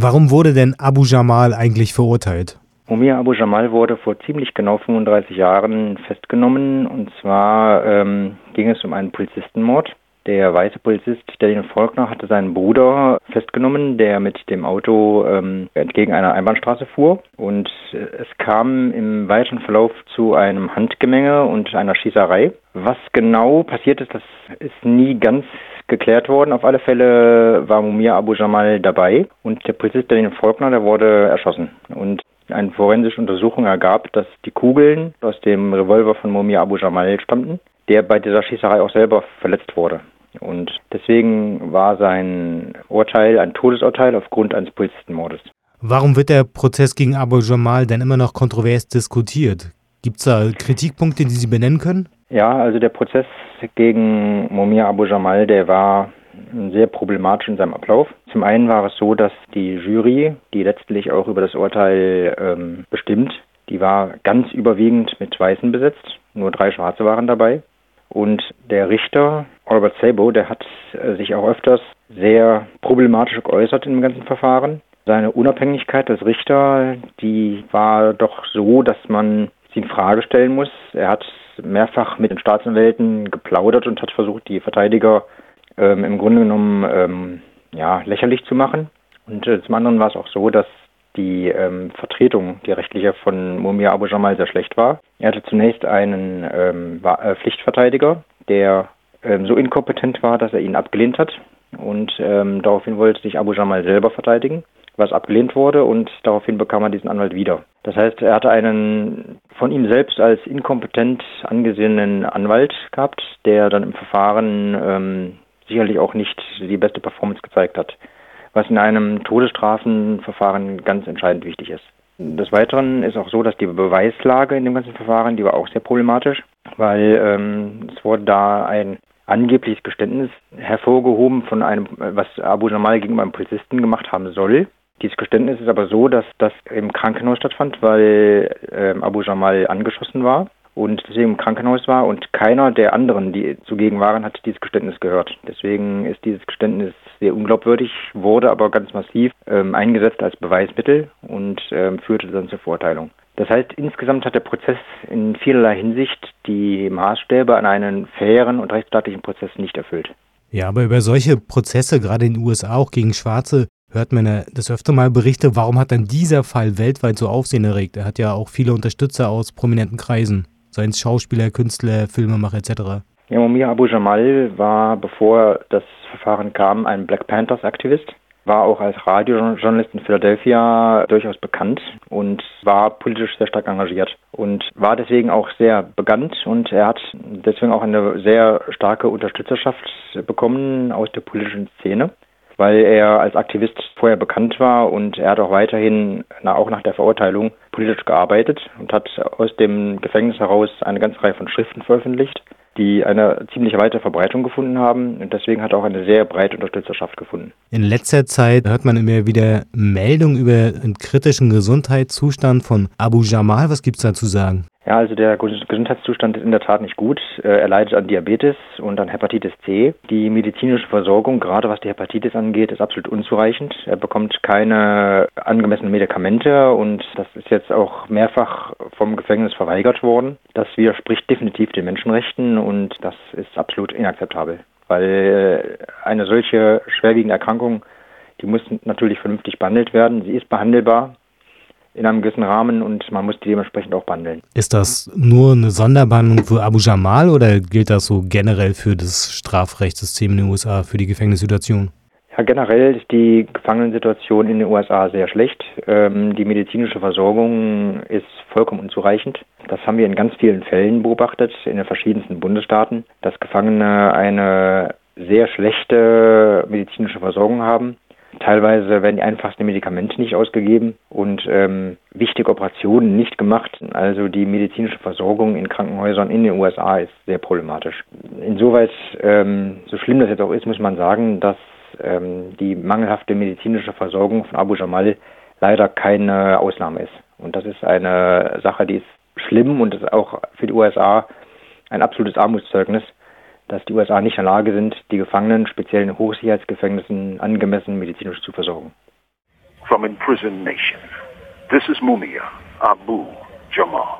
Warum wurde denn Abu Jamal eigentlich verurteilt? Mumia Abu Jamal wurde vor ziemlich genau 35 Jahren festgenommen. Und zwar ähm, ging es um einen Polizistenmord. Der weiße Polizist, der den Faulkner, hatte seinen Bruder festgenommen, der mit dem Auto ähm, entgegen einer Einbahnstraße fuhr. Und äh, es kam im weiteren Verlauf zu einem Handgemenge und einer Schießerei. Was genau passiert ist, das ist nie ganz geklärt worden. Auf alle Fälle war Mumia Abu Jamal dabei und der Polizist, der den Faulkner, der wurde erschossen. Und eine forensische Untersuchung ergab, dass die Kugeln aus dem Revolver von Mumia Abu Jamal stammten, der bei dieser Schießerei auch selber verletzt wurde. Und deswegen war sein Urteil ein Todesurteil aufgrund eines Polizistenmordes. Warum wird der Prozess gegen Abu Jamal denn immer noch kontrovers diskutiert? Gibt es da Kritikpunkte, die Sie benennen können? Ja, also der Prozess gegen Momir Abu Jamal, der war sehr problematisch in seinem Ablauf. Zum einen war es so, dass die Jury, die letztlich auch über das Urteil ähm, bestimmt, die war ganz überwiegend mit Weißen besetzt. Nur drei Schwarze waren dabei. Und der Richter, Albert Sabo, der hat äh, sich auch öfters sehr problematisch geäußert im ganzen Verfahren. Seine Unabhängigkeit als Richter, die war doch so, dass man sie in Frage stellen muss. Er hat mehrfach mit den Staatsanwälten geplaudert und hat versucht, die Verteidiger ähm, im Grunde genommen ähm, ja, lächerlich zu machen. Und äh, zum anderen war es auch so, dass die ähm, Vertretung, die rechtliche von Mumia Abu Jamal sehr schlecht war. Er hatte zunächst einen ähm, äh, Pflichtverteidiger, der ähm, so inkompetent war, dass er ihn abgelehnt hat. Und ähm, daraufhin wollte sich Abu Jamal selber verteidigen, was abgelehnt wurde und daraufhin bekam er diesen Anwalt wieder. Das heißt, er hatte einen von ihm selbst als inkompetent angesehenen Anwalt gehabt, der dann im Verfahren ähm, sicherlich auch nicht die beste Performance gezeigt hat was in einem Todesstrafenverfahren ganz entscheidend wichtig ist. Des Weiteren ist auch so, dass die Beweislage in dem ganzen Verfahren, die war auch sehr problematisch, weil ähm, es wurde da ein angebliches Geständnis hervorgehoben von einem, was Abu Jamal gegenüber einem Polizisten gemacht haben soll. Dieses Geständnis ist aber so, dass das im Krankenhaus stattfand, weil ähm, Abu Jamal angeschossen war und deswegen im Krankenhaus war und keiner der anderen, die zugegen waren, hat dieses Geständnis gehört. Deswegen ist dieses Geständnis sehr unglaubwürdig, wurde aber ganz massiv ähm, eingesetzt als Beweismittel und ähm, führte dann zur Verurteilung. Das heißt, insgesamt hat der Prozess in vielerlei Hinsicht die Maßstäbe an einen fairen und rechtsstaatlichen Prozess nicht erfüllt. Ja, aber über solche Prozesse, gerade in den USA, auch gegen Schwarze, hört man ja das öfter mal Berichte. Warum hat dann dieser Fall weltweit so Aufsehen erregt? Er hat ja auch viele Unterstützer aus prominenten Kreisen seien es Schauspieler, Künstler, Filmemacher etc. Ja, Mumia Abu Jamal war, bevor das Verfahren kam, ein Black Panthers-Aktivist, war auch als Radiojournalist in Philadelphia durchaus bekannt und war politisch sehr stark engagiert und war deswegen auch sehr bekannt und er hat deswegen auch eine sehr starke Unterstützerschaft bekommen aus der politischen Szene weil er als Aktivist vorher bekannt war und er hat auch weiterhin, na, auch nach der Verurteilung, politisch gearbeitet und hat aus dem Gefängnis heraus eine ganze Reihe von Schriften veröffentlicht, die eine ziemlich weite Verbreitung gefunden haben und deswegen hat er auch eine sehr breite Unterstützerschaft gefunden. In letzter Zeit hört man immer wieder Meldungen über den kritischen Gesundheitszustand von Abu Jamal. Was gibt es da zu sagen? Ja, also der Gesundheitszustand ist in der Tat nicht gut. Äh, er leidet an Diabetes und an Hepatitis C. Die medizinische Versorgung, gerade was die Hepatitis angeht, ist absolut unzureichend. Er bekommt keine angemessenen Medikamente und das ist jetzt auch mehrfach vom Gefängnis verweigert worden. Das widerspricht definitiv den Menschenrechten und das ist absolut inakzeptabel, weil äh, eine solche schwerwiegende Erkrankung, die muss natürlich vernünftig behandelt werden. Sie ist behandelbar in einem gewissen Rahmen und man muss die dementsprechend auch behandeln. Ist das nur eine Sonderbehandlung für Abu Jamal oder gilt das so generell für das Strafrechtssystem in den USA, für die Gefängnissituation? Ja, generell ist die Gefangenensituation in den USA sehr schlecht. Ähm, die medizinische Versorgung ist vollkommen unzureichend. Das haben wir in ganz vielen Fällen beobachtet, in den verschiedensten Bundesstaaten, dass Gefangene eine sehr schlechte medizinische Versorgung haben. Teilweise werden die einfachsten Medikamente nicht ausgegeben und ähm, wichtige Operationen nicht gemacht. Also die medizinische Versorgung in Krankenhäusern in den USA ist sehr problematisch. Insoweit, ähm, so schlimm das jetzt auch ist, muss man sagen, dass ähm, die mangelhafte medizinische Versorgung von Abu Jamal leider keine Ausnahme ist. Und das ist eine Sache, die ist schlimm und ist auch für die USA ein absolutes Armutszeugnis, dass die USA nicht in der Lage sind, die Gefangenen, speziell in Hochsicherheitsgefängnissen, angemessen medizinisch zu versorgen. From imprisoned nation. This is Mumia Abu Jamal.